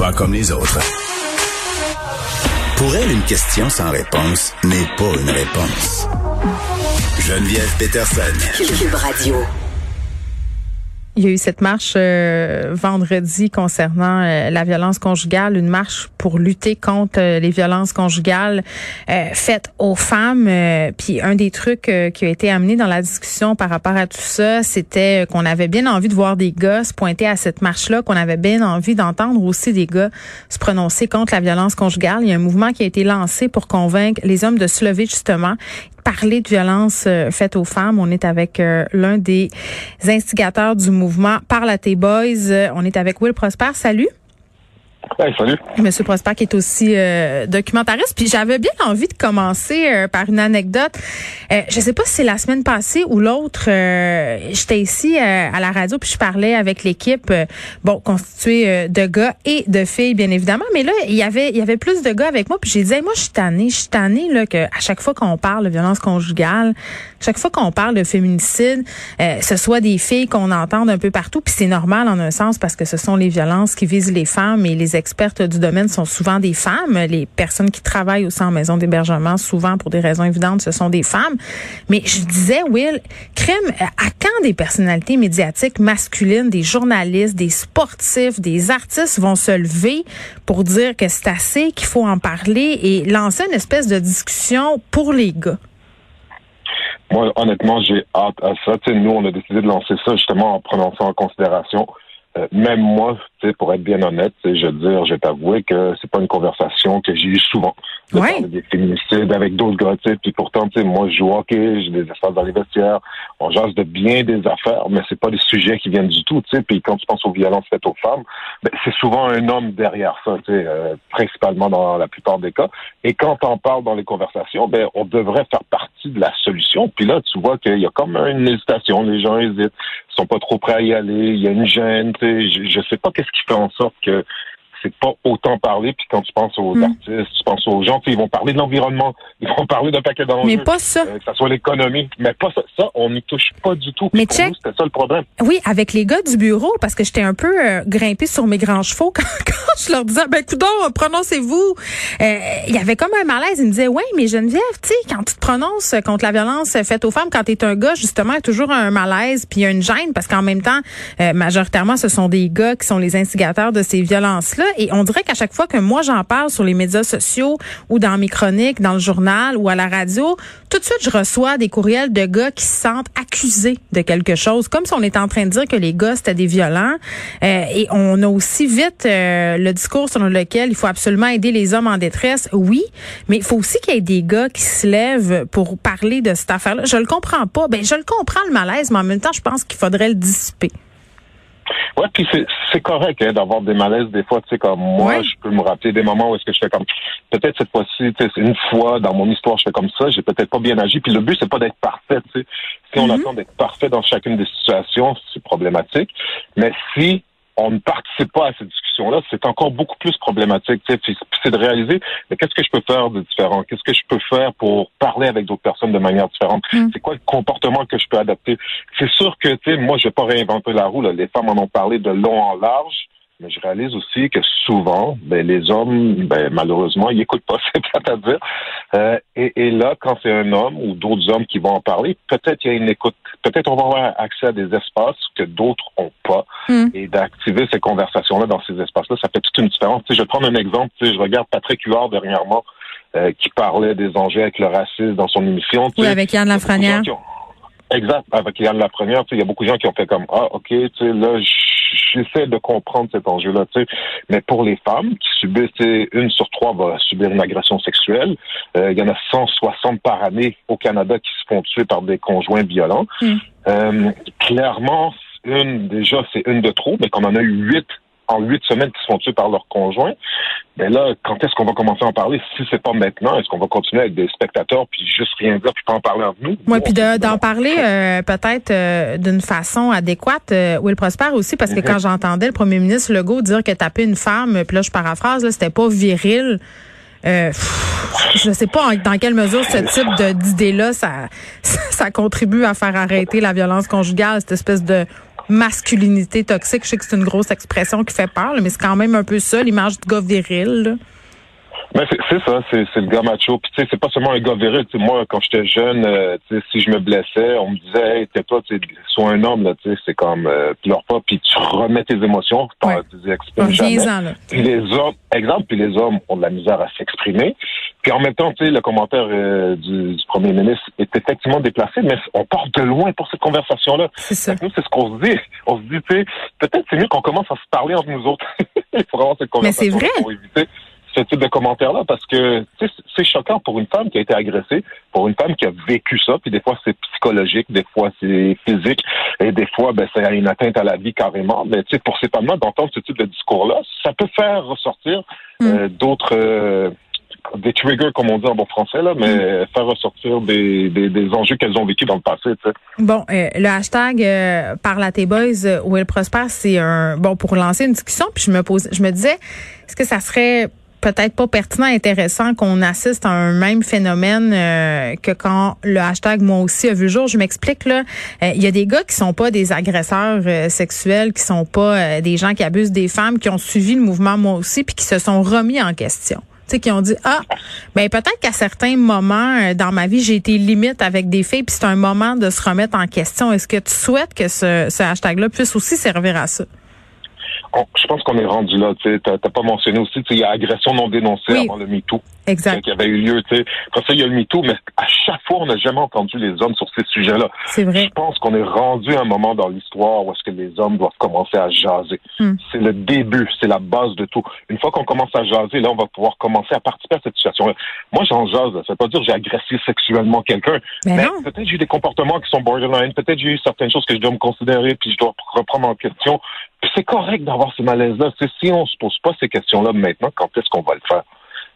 Pas comme les autres. Pour elle, une question sans réponse n'est pas une réponse. Geneviève Peterson. Cube Radio. Il y a eu cette marche euh, vendredi concernant euh, la violence conjugale, une marche pour lutter contre euh, les violences conjugales faites aux femmes. puis un des trucs qui a été amené dans la discussion par rapport à tout ça, c'était qu'on avait bien envie de voir des gars se pointer à cette marche-là, qu'on avait bien envie d'entendre aussi des gars se prononcer contre la violence conjugale. Il y a un mouvement qui a été lancé pour convaincre les hommes de se lever justement parler de violence euh, faite aux femmes. On est avec euh, l'un des instigateurs du mouvement Parle à tes boys. Euh, on est avec Will Prosper. Salut salut. Monsieur Prosper qui est aussi euh, documentariste. Puis j'avais bien envie de commencer euh, par une anecdote. Euh, je sais pas si c'est la semaine passée ou l'autre. Euh, j'étais ici à la radio puis je parlais avec l'équipe, bon constituée de gars et de filles bien évidemment. Mais là il y avait il y avait plus de gars avec moi. Puis j'ai dit moi je suis tannée, je suis tannée là que à chaque fois qu'on parle de violence conjugale, chaque fois qu'on parle de féminicide, ce soit des filles qu'on entend un peu partout. Puis c'est normal en un sens parce que ce sont les violences qui visent les femmes et les expertes du domaine sont souvent des femmes. Les personnes qui travaillent aussi en maison d'hébergement, souvent pour des raisons évidentes, ce sont des femmes. Mais je disais, Will, crème, à quand des personnalités médiatiques masculines, des journalistes, des sportifs, des artistes vont se lever pour dire que c'est assez, qu'il faut en parler et lancer une espèce de discussion pour les gars? Moi, honnêtement, j'ai hâte à ça. nous, on a décidé de lancer ça justement en prenant ça en considération. Euh, même moi, pour être bien honnête, je veux dire, je vais t'avouer que c'est pas une conversation que j'ai eue souvent. De parler des féminicides avec d'autres gars, puis pourtant, tu sais, moi, je joue au hockey, j'ai des espaces dans les vestiaires, on jase de bien des affaires, mais c'est pas des sujets qui viennent du tout, tu sais. Puis quand tu penses aux violences faites aux femmes, ben, c'est souvent un homme derrière ça, tu sais, euh, principalement dans la plupart des cas. Et quand on parle dans les conversations, ben, on devrait faire partie de la solution. Puis là, tu vois qu'il y a comme une hésitation, les gens hésitent, sont pas trop prêts à y aller, il y a une gêne, je, je sais pas qu'est-ce qui fait en sorte que c'est pas autant parler. Puis quand tu penses aux hmm. artistes, tu penses aux gens, ils vont parler de l'environnement, ils vont parler d'un paquet d'enjeux. Mais pas ça. Euh, que ça soit l'économie. Mais pas ça. Ça, on n'y touche pas du tout. Mais check. C'était ça le problème. Oui, avec les gars du bureau, parce que j'étais un peu euh, grimpée sur mes grands chevaux quand, quand je leur disais, ben, coudon, prononcez-vous. Euh, il y avait comme un malaise. Ils me disaient, ouais, mais Geneviève, tu sais, quand tu te prononces contre la violence faite aux femmes, quand tu es un gars, justement, il y a toujours un malaise, puis il y a une gêne, parce qu'en même temps, euh, majoritairement, ce sont des gars qui sont les instigateurs de ces violences-là. Et on dirait qu'à chaque fois que moi j'en parle sur les médias sociaux ou dans mes chroniques, dans le journal ou à la radio, tout de suite je reçois des courriels de gars qui se sentent accusés de quelque chose, comme si on était en train de dire que les gars c'était des violents. Euh, et on a aussi vite euh, le discours selon lequel il faut absolument aider les hommes en détresse. Oui, mais il faut aussi qu'il y ait des gars qui se lèvent pour parler de cette affaire-là. Je le comprends pas. Ben je le comprends le malaise, mais en même temps je pense qu'il faudrait le dissiper. Ouais, puis c'est correct hein, d'avoir des malaises des fois, tu sais, comme moi, je peux me rappeler des moments où est-ce que je fais comme peut-être cette fois-ci, tu sais, une fois dans mon histoire, je fais comme ça, j'ai peut-être pas bien agi. Puis le but, c'est pas d'être parfait, tu sais. Si on mm-hmm. attend d'être parfait dans chacune des situations, c'est problématique. Mais si on ne participe pas à cette discussion-là, c'est encore beaucoup plus problématique. C'est de réaliser, mais qu'est-ce que je peux faire de différent? Qu'est-ce que je peux faire pour parler avec d'autres personnes de manière différente? Mm. C'est quoi le comportement que je peux adapter? C'est sûr que, tu sais, moi, je vais pas réinventer la roue. Là. Les femmes en ont parlé de long en large. Mais je réalise aussi que souvent, ben, les hommes, ben, malheureusement, ils n'écoutent pas, c'est plate à dire. Euh, et, et, là, quand c'est un homme ou d'autres hommes qui vont en parler, peut-être il y a une écoute. Peut-être on va avoir accès à des espaces que d'autres ont pas. Hmm. Et d'activer ces conversations-là dans ces espaces-là, ça fait toute une différence. Tu sais, je vais prendre un exemple. Tu sais, je regarde Patrick Huard dernièrement euh, qui parlait des enjeux avec le racisme dans son émission. Oui, avec Yann Lafrenière. Exact, avec Yann Lafrenière. Tu sais, il y a beaucoup de gens qui ont fait comme Ah, OK, tu sais, là, j'essaie de comprendre cet enjeu-là. Tu sais. Mais pour les femmes qui subissent, une sur trois va subir une agression sexuelle. Euh, il y en a 160 par année au Canada qui se font tuer par des conjoints violents. Hmm. Euh, clairement, une déjà, c'est une de trop, mais qu'on en a eu huit en huit semaines qui se font tuer par leur conjoint. Mais là, quand est-ce qu'on va commencer à en parler? Si c'est pas maintenant, est-ce qu'on va continuer avec des spectateurs puis juste rien dire puis pas en parler entre nous? Oui, puis d'en parler euh, peut-être euh, d'une façon adéquate. Euh, Will Prosper aussi, parce que mm-hmm. quand j'entendais le premier ministre Legault dire que taper une femme, puis là je paraphrase, là, c'était pas viril. Euh, je sais pas dans quelle mesure ce type d'idée-là, ça, ça contribue à faire arrêter la violence conjugale, cette espèce de masculinité toxique. Je sais que c'est une grosse expression qui fait peur, mais c'est quand même un peu ça, l'image du gars viril. Mais c'est ça, c'est le gars macho. Puis tu sais, c'est pas seulement un gars viril. moi, quand j'étais jeune, euh, si je me blessais, on me disait, hey, t'es pas, sois un homme là. Tu sais, c'est comme euh, pleure pas, puis tu remets tes émotions, ouais. tu exprimes jamais. là. Puis les hommes, exemple, puis les hommes ont de la misère à s'exprimer. Puis en même temps, tu sais, le commentaire euh, du, du, premier ministre est effectivement déplacé, mais on part de loin pour cette conversation-là. C'est ça. Nous, c'est ce qu'on se dit. On se dit, tu sais, peut-être c'est mieux qu'on commence à se parler entre nous autres. Il faut avoir cette conversation mais c'est vrai. pour éviter ce type de commentaires-là parce que c'est choquant pour une femme qui a été agressée, pour une femme qui a vécu ça, puis des fois c'est psychologique, des fois c'est physique, et des fois ben, c'est une atteinte à la vie carrément. Mais pour ces femmes-là, d'entendre ce type de discours-là, ça peut faire ressortir mm. euh, d'autres... Euh, des triggers, comme on dit en bon français, là, mais mm. faire ressortir des, des, des enjeux qu'elles ont vécu dans le passé. sais. Bon, euh, le hashtag euh, Parle à tes boys euh, où elle prospère, c'est un bon pour lancer une discussion. Puis je me pose, je me disais, est-ce que ça serait peut-être pas pertinent, intéressant qu'on assiste à un même phénomène euh, que quand le hashtag moi aussi a vu jour. Je m'explique là, euh, il y a des gars qui sont pas des agresseurs euh, sexuels, qui sont pas des gens qui abusent des femmes, qui ont suivi le mouvement moi aussi, puis qui se sont remis en question. Tu sais, qui ont dit ah ben peut-être qu'à certains moments dans ma vie j'ai été limite avec des filles puis c'est un moment de se remettre en question. Est-ce que tu souhaites que ce, ce hashtag là puisse aussi servir à ça? Je pense qu'on est rendu là. Tu n'as pas mentionné aussi, il y a agression non dénoncée avant le MeToo. Exact. Qui avait eu lieu. Après ça, il y a le MeToo, mais à chaque fois, on n'a jamais entendu les hommes sur ces sujets-là. C'est vrai. Je pense qu'on est rendu à un moment dans l'histoire où est-ce que les hommes doivent commencer à jaser. Hmm. C'est le début, c'est la base de tout. Une fois qu'on commence à jaser, là, on va pouvoir commencer à participer à cette situation-là. Moi, j'en jase. Ça veut pas dire que j'ai agressé sexuellement quelqu'un. Mais, peut-être j'ai eu des comportements qui sont borderline. Peut-être j'ai eu certaines choses que je dois me considérer puis je dois reprendre en question c'est correct d'avoir ce malaise-là. Si on se pose pas ces questions-là maintenant, quand est-ce qu'on va le faire?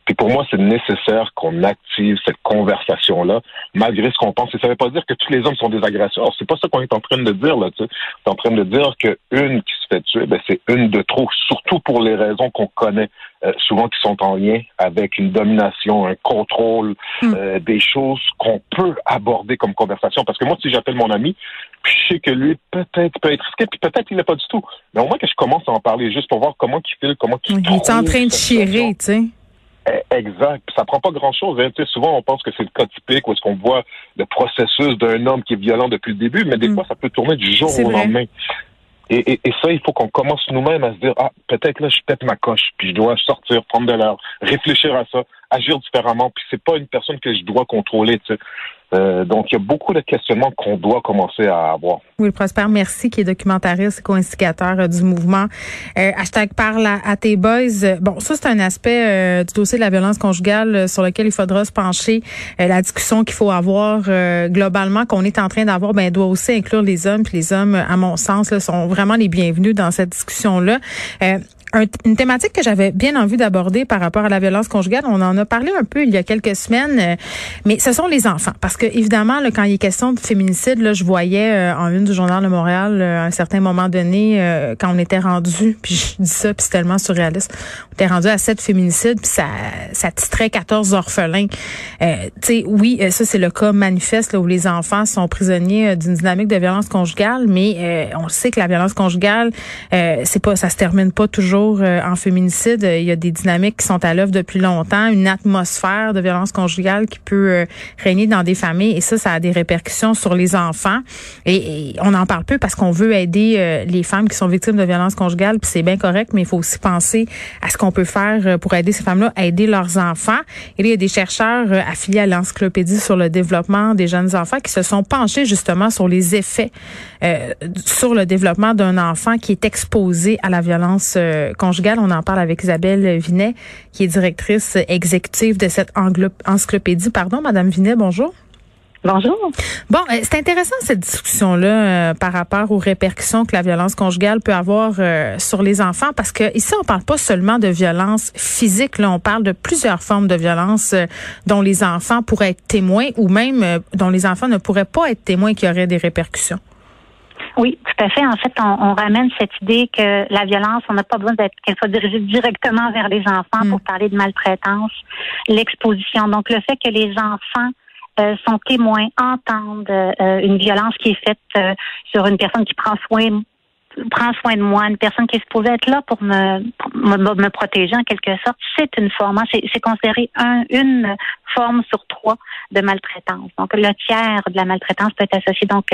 Puis pour moi, c'est nécessaire qu'on active cette conversation-là, malgré ce qu'on pense. Et ça ne veut pas dire que tous les hommes sont des agresseurs. C'est pas ça qu'on est en train de dire là. Tu sais. est en train de dire qu'une qui se fait tuer, ben, c'est une de trop, surtout pour les raisons qu'on connaît, euh, souvent qui sont en lien avec une domination, un contrôle, hmm. euh, des choses qu'on peut aborder comme conversation. Parce que moi, si j'appelle mon ami, puis je sais que lui peut-être peut être risqué, puis peut-être il n'est pas du tout. Mais au moins que je commence à en parler juste pour voir comment il file, comment il. Il est en train de chirer, tu sais. Eh, exact. Ça prend pas grand-chose. Hein. Souvent, on pense que c'est le cas typique où est-ce qu'on voit le processus d'un homme qui est violent depuis le début, mais des mm. fois, ça peut tourner du jour au lendemain. Et, et, et, ça, il faut qu'on commence nous-mêmes à se dire, ah, peut-être là, je pète ma coche, puis je dois sortir, prendre de l'air, réfléchir à ça, agir différemment, puis c'est pas une personne que je dois contrôler, tu sais. Euh, donc, il y a beaucoup de questionnements qu'on doit commencer à avoir. Oui, Prosper, merci, qui est documentariste et co-instigateur euh, du mouvement. Euh, hashtag parle à, tes boys. Bon, ça, c'est un aspect euh, du dossier de la violence conjugale sur lequel il faudra se pencher. la discussion qu'il faut avoir globalement, qu'on est en train d'avoir, ben, doit aussi inclure les hommes. Puis les hommes, à mon sens, sont vraiment les bienvenus dans cette discussion-là une thématique que j'avais bien envie d'aborder par rapport à la violence conjugale. On en a parlé un peu il y a quelques semaines, euh, mais ce sont les enfants. Parce que évidemment, là, quand il est question de féminicide, là, je voyais euh, en une du journal de Montréal euh, à un certain moment donné, quand on était rendu, puis je dis ça, puis c'est tellement surréaliste, on était rendu à sept féminicides, puis ça, ça titrait 14 orphelins. tu sais, oui, ça c'est le cas manifeste là, où les enfants sont prisonniers d'une dynamique de violence conjugale, mais on sait que la violence conjugale, c'est pas, ça se termine pas toujours euh, en féminicide, il y a des dynamiques qui sont à l'œuvre depuis longtemps, une atmosphère de violence conjugale qui peut euh, régner dans des familles et ça, ça a des répercussions sur les enfants. Et, on en parle peu parce qu'on veut aider euh, les femmes qui sont victimes de violence conjugale, puis c'est bien correct, mais il faut aussi penser à ce qu'on peut faire pour aider ces femmes-là aider leurs enfants. Et là, il y a des chercheurs affiliés à l'encyclopédie sur le développement des jeunes enfants qui se sont penchés justement sur les effets sur le développement d'un enfant qui est exposé à la violence conjugale. On en parle avec Isabelle Vinet, qui est directrice exécutive de cette encyclopédie. Pardon, Madame Vinet, bonjour. Bonjour. Bon, euh, c'est intéressant cette discussion-là euh, par rapport aux répercussions que la violence conjugale peut avoir euh, sur les enfants, parce que ici on parle pas seulement de violence physique, là on parle de plusieurs formes de violence dont les enfants pourraient être témoins ou même dont les enfants ne pourraient pas être témoins qui auraient des répercussions. Oui, tout à fait. En fait, on, ramène cette idée que la violence, on n'a pas besoin d'être qu'elle soit dirigée directement vers les enfants pour mm. parler de maltraitance, l'exposition. Donc le fait que les enfants euh, sont témoins, entendent euh, une violence qui est faite euh, sur une personne qui prend soin prend soin de moi, une personne qui est supposée être là pour me, me, me protéger en quelque sorte, c'est une forme, hein, c'est considéré un, une forme sur trois de maltraitance. Donc, le tiers de la maltraitance peut être associé. Donc,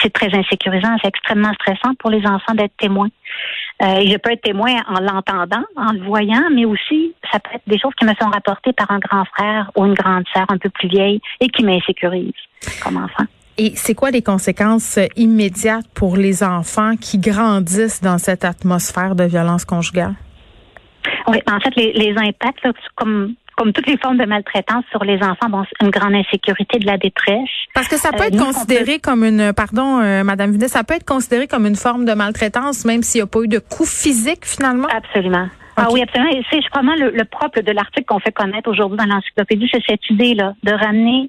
c'est très insécurisant, c'est extrêmement stressant pour les enfants d'être témoins. Euh, je peux être témoin en l'entendant, en le voyant, mais aussi, ça peut être des choses qui me sont rapportées par un grand frère ou une grande sœur un peu plus vieille et qui m'insécurisent comme enfant. Et c'est quoi les conséquences immédiates pour les enfants qui grandissent dans cette atmosphère de violence conjugale? Oui, en fait, les, les impacts, comme comme toutes les formes de maltraitance sur les enfants, bon, une grande insécurité, de la détresse. Parce que ça peut euh, être considéré comme une, pardon, euh, Madame Vinet, ça peut être considéré comme une forme de maltraitance, même s'il n'y a pas eu de coup physique finalement? Absolument. Ah oui, absolument. Et c'est, je crois, le, le propre de l'article qu'on fait connaître aujourd'hui dans l'encyclopédie, c'est cette idée-là de ramener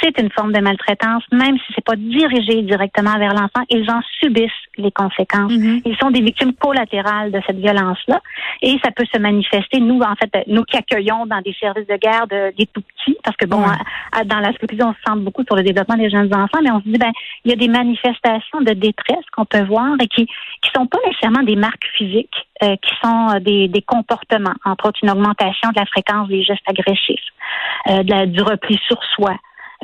c'est une forme de maltraitance, même si c'est pas dirigé directement vers l'enfant, ils en subissent les conséquences. Mm-hmm. Ils sont des victimes collatérales de cette violence-là, et ça peut se manifester. Nous, en fait, nous qui accueillons dans des services de garde des tout petits, parce que bon, dans la société, on se centre beaucoup sur le développement des jeunes enfants, mais on se dit ben, il y a des manifestations de détresse qu'on peut voir et qui qui sont pas nécessairement des marques physiques, euh, qui sont euh, des, des comportements, entre autres une augmentation de la fréquence des gestes agressifs, euh, de la, du repli sur soi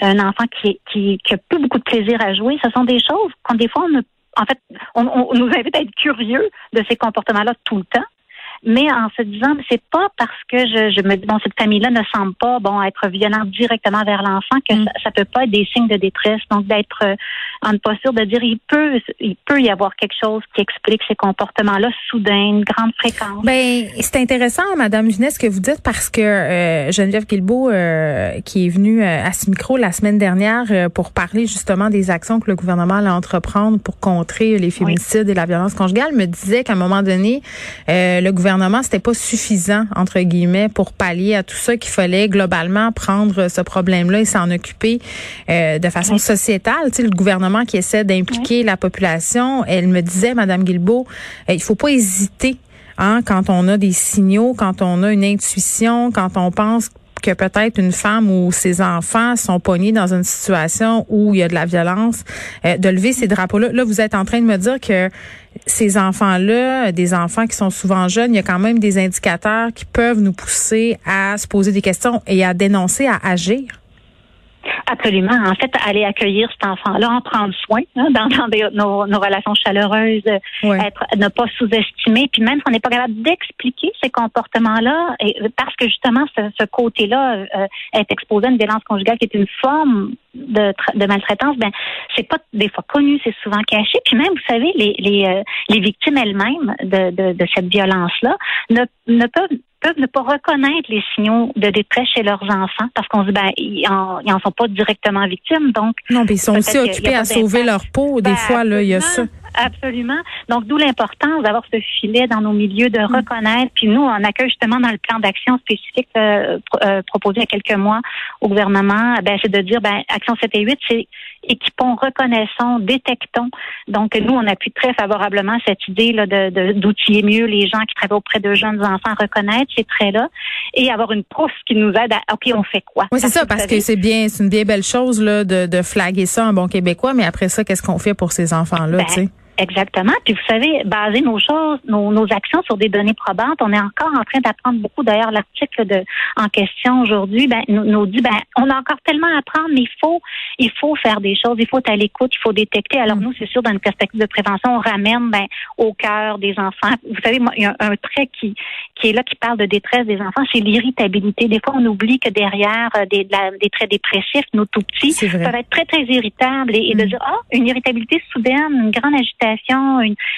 un enfant qui, qui, qui a plus beaucoup de plaisir à jouer, ce sont des choses qu'on des fois on en fait, on, on, nous invite à être curieux de ces comportements-là tout le temps mais en se disant, c'est pas parce que je, je me dis, bon, cette famille-là ne semble pas, bon, être violente directement vers l'enfant que mm. ça, ça, peut pas être des signes de détresse. Donc, d'être euh, en posture de dire, il peut, il peut y avoir quelque chose qui explique ces comportements-là soudain, une grande fréquence. Ben, c'est intéressant, Madame Junès, ce que vous dites parce que euh, Geneviève Guilbeault, euh, qui est venue euh, à ce micro la semaine dernière pour parler justement des actions que le gouvernement allait entreprendre pour contrer les féminicides et la violence conjugale, me disait qu'à un moment donné, le gouvernement gouvernement, c'était pas suffisant entre guillemets pour pallier à tout ça qu'il fallait globalement prendre ce problème-là et s'en occuper euh, de façon sociétale. Tu sais, le gouvernement qui essaie d'impliquer la population, elle me disait, Madame Guilbeault, euh, il faut pas hésiter Hein, quand on a des signaux, quand on a une intuition, quand on pense que peut-être une femme ou ses enfants sont pognés dans une situation où il y a de la violence, euh, de lever ces drapeaux-là. Là, vous êtes en train de me dire que ces enfants-là, des enfants qui sont souvent jeunes, il y a quand même des indicateurs qui peuvent nous pousser à se poser des questions et à dénoncer, à agir. Absolument. En fait, aller accueillir cet enfant-là, en prendre soin hein, dans, nos, nos, relations chaleureuses, être, ne pas sous-estimer, puis même si on n'est pas capable d'expliquer ces comportements-là, parce que justement ce, ce côté-là euh, est exposé à une violence conjugale qui est une forme de, de maltraitance, ben c'est pas des fois connu, c'est souvent caché. Puis même, vous savez, les les, euh, les victimes elles-mêmes de, de, de cette violence-là ne, ne peuvent peuvent ne pas reconnaître les signaux de détresse chez leurs enfants parce qu'on se dit ben ils en, ils en sont pas directement victimes. Donc non mais ils sont aussi occupés à sauver leur peau des ben, fois là il y a ça Absolument. Donc, d'où l'importance d'avoir ce filet dans nos milieux, de mm. reconnaître. Puis nous, on accueille justement dans le plan d'action spécifique euh, euh, proposé il y a quelques mois au gouvernement, ben, c'est de dire, ben, Action 7 et 8, c'est équipons, reconnaissons, détectons. Donc, nous, on appuie très favorablement cette idée là de, d'outiller mieux les gens qui travaillent auprès de jeunes enfants reconnaître ces traits-là et avoir une pousse qui nous aide à, OK, on fait quoi? Oui, c'est ça, parce que c'est bien, c'est une bien belle chose là, de, de flaguer ça en bon québécois, mais après ça, qu'est-ce qu'on fait pour ces enfants-là, ben, tu sais? Exactement. Puis vous savez, baser nos choses, nos, nos, actions sur des données probantes, on est encore en train d'apprendre beaucoup. D'ailleurs, l'article de en question aujourd'hui, ben, nous, nous, dit, ben, on a encore tellement à apprendre, mais il faut, il faut faire des choses, il faut être à l'écoute, il faut détecter. Alors mm. nous, c'est sûr, dans une perspective de prévention, on ramène ben, au cœur des enfants. Vous savez, moi, il y a un, trait qui, qui est là, qui parle de détresse des enfants, c'est l'irritabilité. Des fois, on oublie que derrière euh, des, des traits dépressifs, nos tout petits peuvent être très, très irritables et, de mm. dire, ah, une irritabilité soudaine, une grande agitation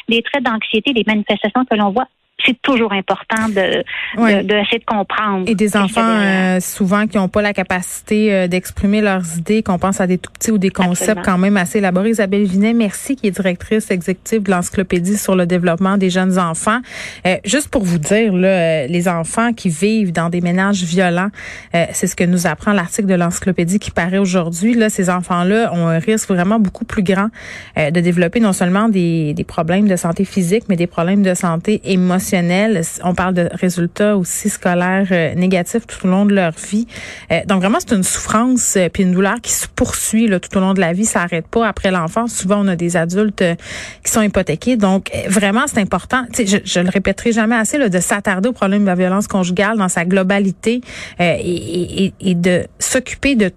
des traits d'anxiété, des manifestations que l'on voit c'est toujours important de, de, de, comprendre. Et des enfants euh, souvent qui n'ont pas la capacité euh, d'exprimer leurs idées, qu'on pense à des tout petits ou des concepts quand même assez élaborés. Isabelle Vinet, merci, qui est directrice exécutive de l'encyclopédie sur le développement des jeunes enfants. Euh, juste pour vous dire, là, les enfants qui vivent dans des ménages violents, c'est ce que nous apprend l'article de l'encyclopédie qui paraît aujourd'hui. Là, ces enfants-là ont un risque vraiment beaucoup plus grand de développer non seulement des, des problèmes de santé physique, mais des problèmes de santé émotionnelle. On parle de résultats aussi scolaires euh, négatifs tout au long de leur vie. Euh, donc vraiment, c'est une souffrance euh, puis une douleur qui se poursuit là, tout au long de la vie. Ça n'arrête pas après l'enfance. Souvent, on a des adultes qui sont hypothéqués. Donc vraiment, c'est important. Je, je le répéterai jamais assez là, de s'attarder au problème de la violence conjugale dans sa globalité et, et, et de s'occuper de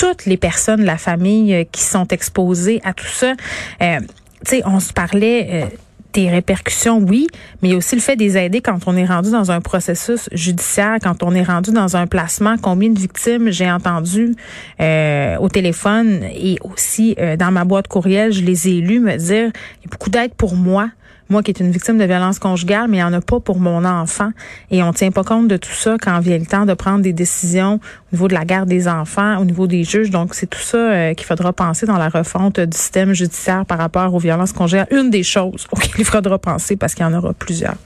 toutes les personnes de la famille qui sont exposées à tout ça. Euh, tu sais, on se parlait des répercussions, oui, mais aussi le fait des aider quand on est rendu dans un processus judiciaire, quand on est rendu dans un placement. Combien de victimes j'ai entendu euh, au téléphone et aussi euh, dans ma boîte courriel, je les ai lus me dire, il y a beaucoup d'aide pour moi moi qui est une victime de violence conjugale, mais il n'y en a pas pour mon enfant. Et on tient pas compte de tout ça quand vient le temps de prendre des décisions au niveau de la garde des enfants, au niveau des juges. Donc, c'est tout ça euh, qu'il faudra penser dans la refonte du système judiciaire par rapport aux violences conjugales. Une des choses auxquelles il faudra penser parce qu'il y en aura plusieurs.